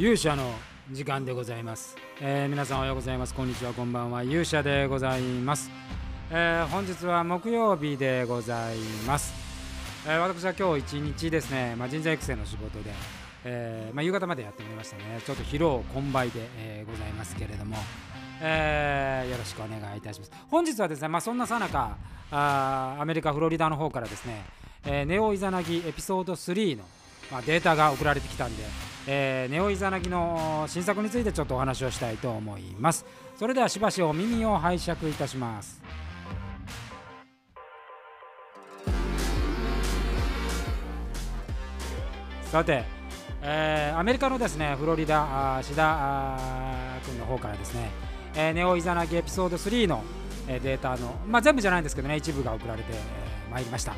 勇者の時間でございます、えー皆さんおはようございます。こんにちは。こんばんは。勇者でございます、えー本日は木曜日でございます、えー私は今日一日ですね、まあ、人材育成の仕事で、えーまあ、夕方までやってみましたね。ちょっと疲労困憊で、えーございますけれども、えーよろしくお願いいたします。本日はですね、まあ、そんなさなかあーアメリカ・フロリダの方からですね、えーネオイザナギエピソード3の、まあ、データが送られてきたんで、えーネオイザナギの新作についてちょっとお話をしたいと思います。それではしばしお耳を拝借いたします。さて、えーアメリカのですねフロリダあ志田あー君の方からですね、えーネオイザナギエピソード3の、えーデータの、まあ、全部じゃないんですけどね一部が送られて、えー参りました、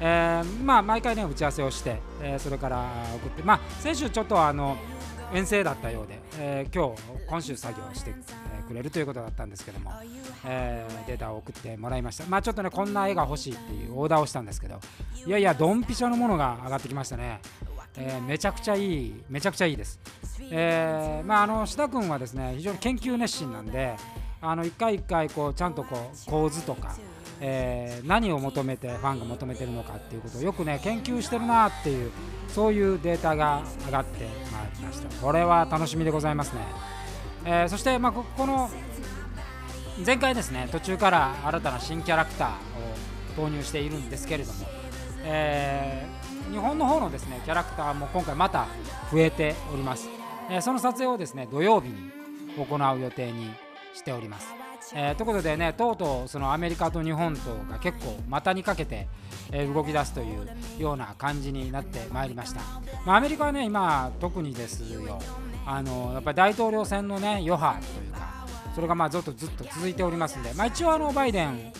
えーまあ、毎回ね打ち合わせをして、えーそれから送って、まあ、先週ちょっとあの遠征だったようで、えー今日今週作業して、くれるということだったんですけども、えーデータを送ってもらいましたまあちょっとねこんな絵が欲しいっていうオーダーをしたんですけどいやいやドンピシャのものが上がってきましたねえーめちゃくちゃいい、めちゃくちゃいいです。えーまあ、あの志田君はですね非常に研究熱心なんで、あの一回一回こうちゃんとこう構図とか、えー何を求めてファンが求めてるのかっていうことをよくね研究してるなっていうそういうデータが上がってまいりました。これは楽しみでございますね。えーそしてまあここの前回ですね途中から新たな新キャラクターを投入しているんですけれども、えー日本の方のですねキャラクターも今回また増えております、えその撮影をですね土曜日に行う予定にしております、えーということでねとうとうそのアメリカと日本とが結構股にかけて、え動き出すというような感じになってまいりました、まあ、アメリカはね今特にですよ。あのやっぱり大統領選のね余波というかそれがまあずっとずっと続いておりますんで、まあ、一応あのバイデン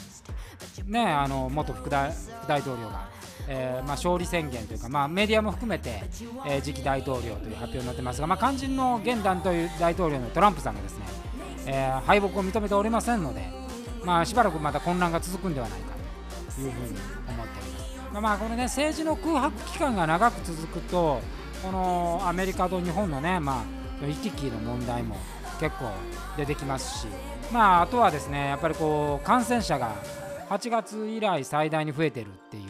ね、あの元副大副大統領が、えーまあ、勝利宣言というか、まあ、メディアも含めて、えー次期大統領という発表になってますが、まあ、肝心の現大統領大統領のトランプさんがですね、えー敗北を認めておりませんので、まあ、しばらくまた混乱が続くんではないかというふうに思っております。まあ、これね政治の空白期間が長く続くとこのアメリカと日本のね、まあ、行き来の問題も結構出てきますし、まあ、あとはですねやっぱりこう感染者が8月以来最大に増えてるっていう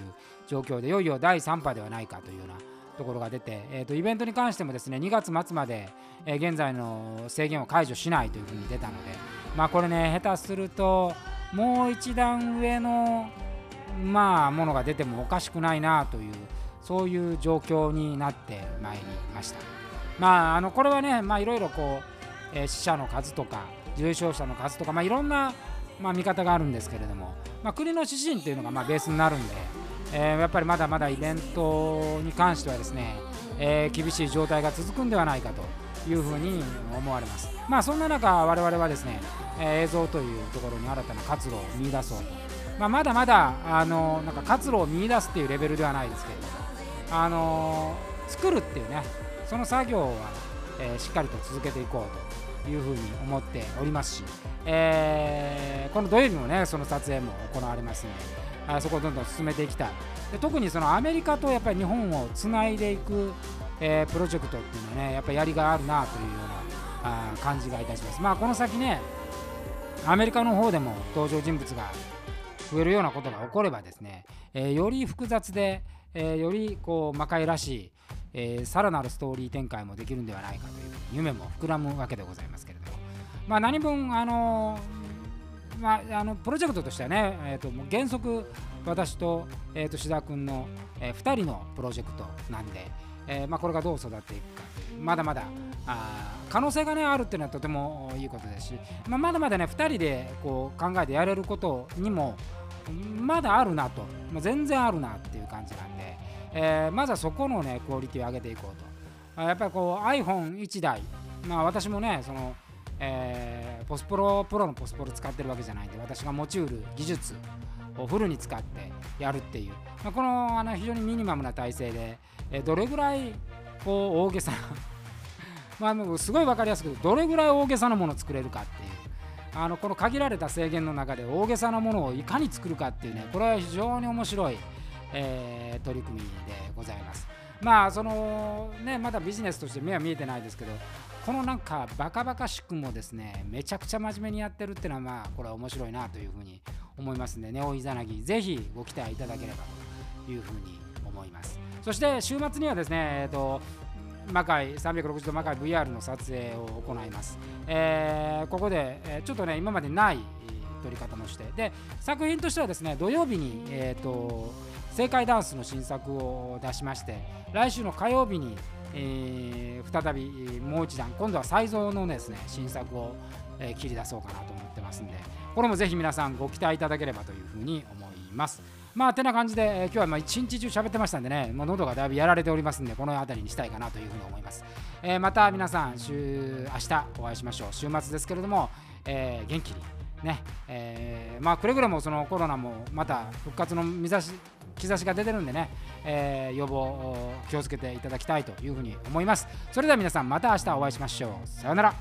状況でいよいよ第3波ではないかというようなところが出て、えー、とイベントに関してもですね2月末まで、えー現在の制限を解除しないというふうに出たので、まあ、これね下手するともう一段上のまあものが出てもおかしくないなというそういう状況になってまいりました。まああのこれはねまあいろいろこう、えー死者の数とか重症者の数とかまあいろんなまあ見方があるんですけれども、まあ、国の指針というのがまあベースになるんで、えーやっぱりまだまだイベントに関してはですね、えー厳しい状態が続くんではないかというふうに思われます。まあそんな中我々はですね、え映像というところに新たな活路を見出そうと。まあ、まだまだあのなんか活路を見出すっていうレベルではないですけれども、あの作るっていうねその作業は、えしっかりと続けていこうというふうに思っておりますし、えーこの土曜日もねその撮影も行われますのであそこをどんどん進めていきた。いで特にそのアメリカとやっぱり日本をつないでいく、えープロジェクトっていうのはねやっぱりやりがいあるなというようなあ感じがいたします。まあこの先ねアメリカの方でも登場人物が増えるようなことが起こればですね、えーより複雑で、えーよりこう魔界らしい、えーさらなるストーリー展開もできるんではないかという夢も膨らむわけでございますけれども、まあ、何分あのーまあ、あのプロジェクトとしてはね、えー、ともう原則私と,、えー、と志田君の、え2人のプロジェクトなんで、えーまあ、これがどう育っていくか。まだまだあ可能性が、ね、あるっていうのはとてもいいことですし、まあ、まだまだね2人でこう考えてやれることにもまだあるなと、まあ、全然あるなっていう感じなんで、えーまずはそこのねクオリティを上げていこうと。あやっぱりこう iPhone1 台。まあ私もねその、えーポスプロプロのポスプロ使ってるわけじゃないんで私が持ちうる技術をフルに使ってやるっていう、まあ、このあの非常にミニマムな体制で、えーどれぐらいこう大げさな まあもすごい分かりやすくどれぐらい大げさなものを作れるかっていうあのこの限られた制限の中で大げさなものをいかに作るかっていうねこれは非常に面白い、えー取り組みでございます。まあそのねまだビジネスとして目は見えてないですけどこのなんかバカバカしくもですねめちゃくちゃ真面目にやってるっていうのはまあこれは面白いなというふうに思いますんでネオイザナギぜひご期待いただければというふうに思います。そして週末にはですねえっ、と魔界360度魔界 VR の撮影を行います、えー、ここで、え、ちょっとね今までない撮り方もしてで作品としてはですね土曜日に、えーと、正解ダンスの新作を出しまして来週の火曜日に、えー、再びもう一段今度は才蔵のですね新作を、えー、切り出そうかなと思ってますんでこれもぜひ皆さんご期待いただければというふうに思います。まあてな感じで、えー、今日はまあ一日中喋ってましたんでねもう喉がだいぶやられておりますんでこの辺りにしたいかなというふうに思います、えー、また皆さん週明日お会いしましょう。週末ですけれども、えー、元気にねえー、まあくれぐれもそのコロナもまた復活の兆し兆しが出てるんでね、えー、予防気をつけていただきたいというふうに思います。それでは皆さんまた明日お会いしましょう。さようなら。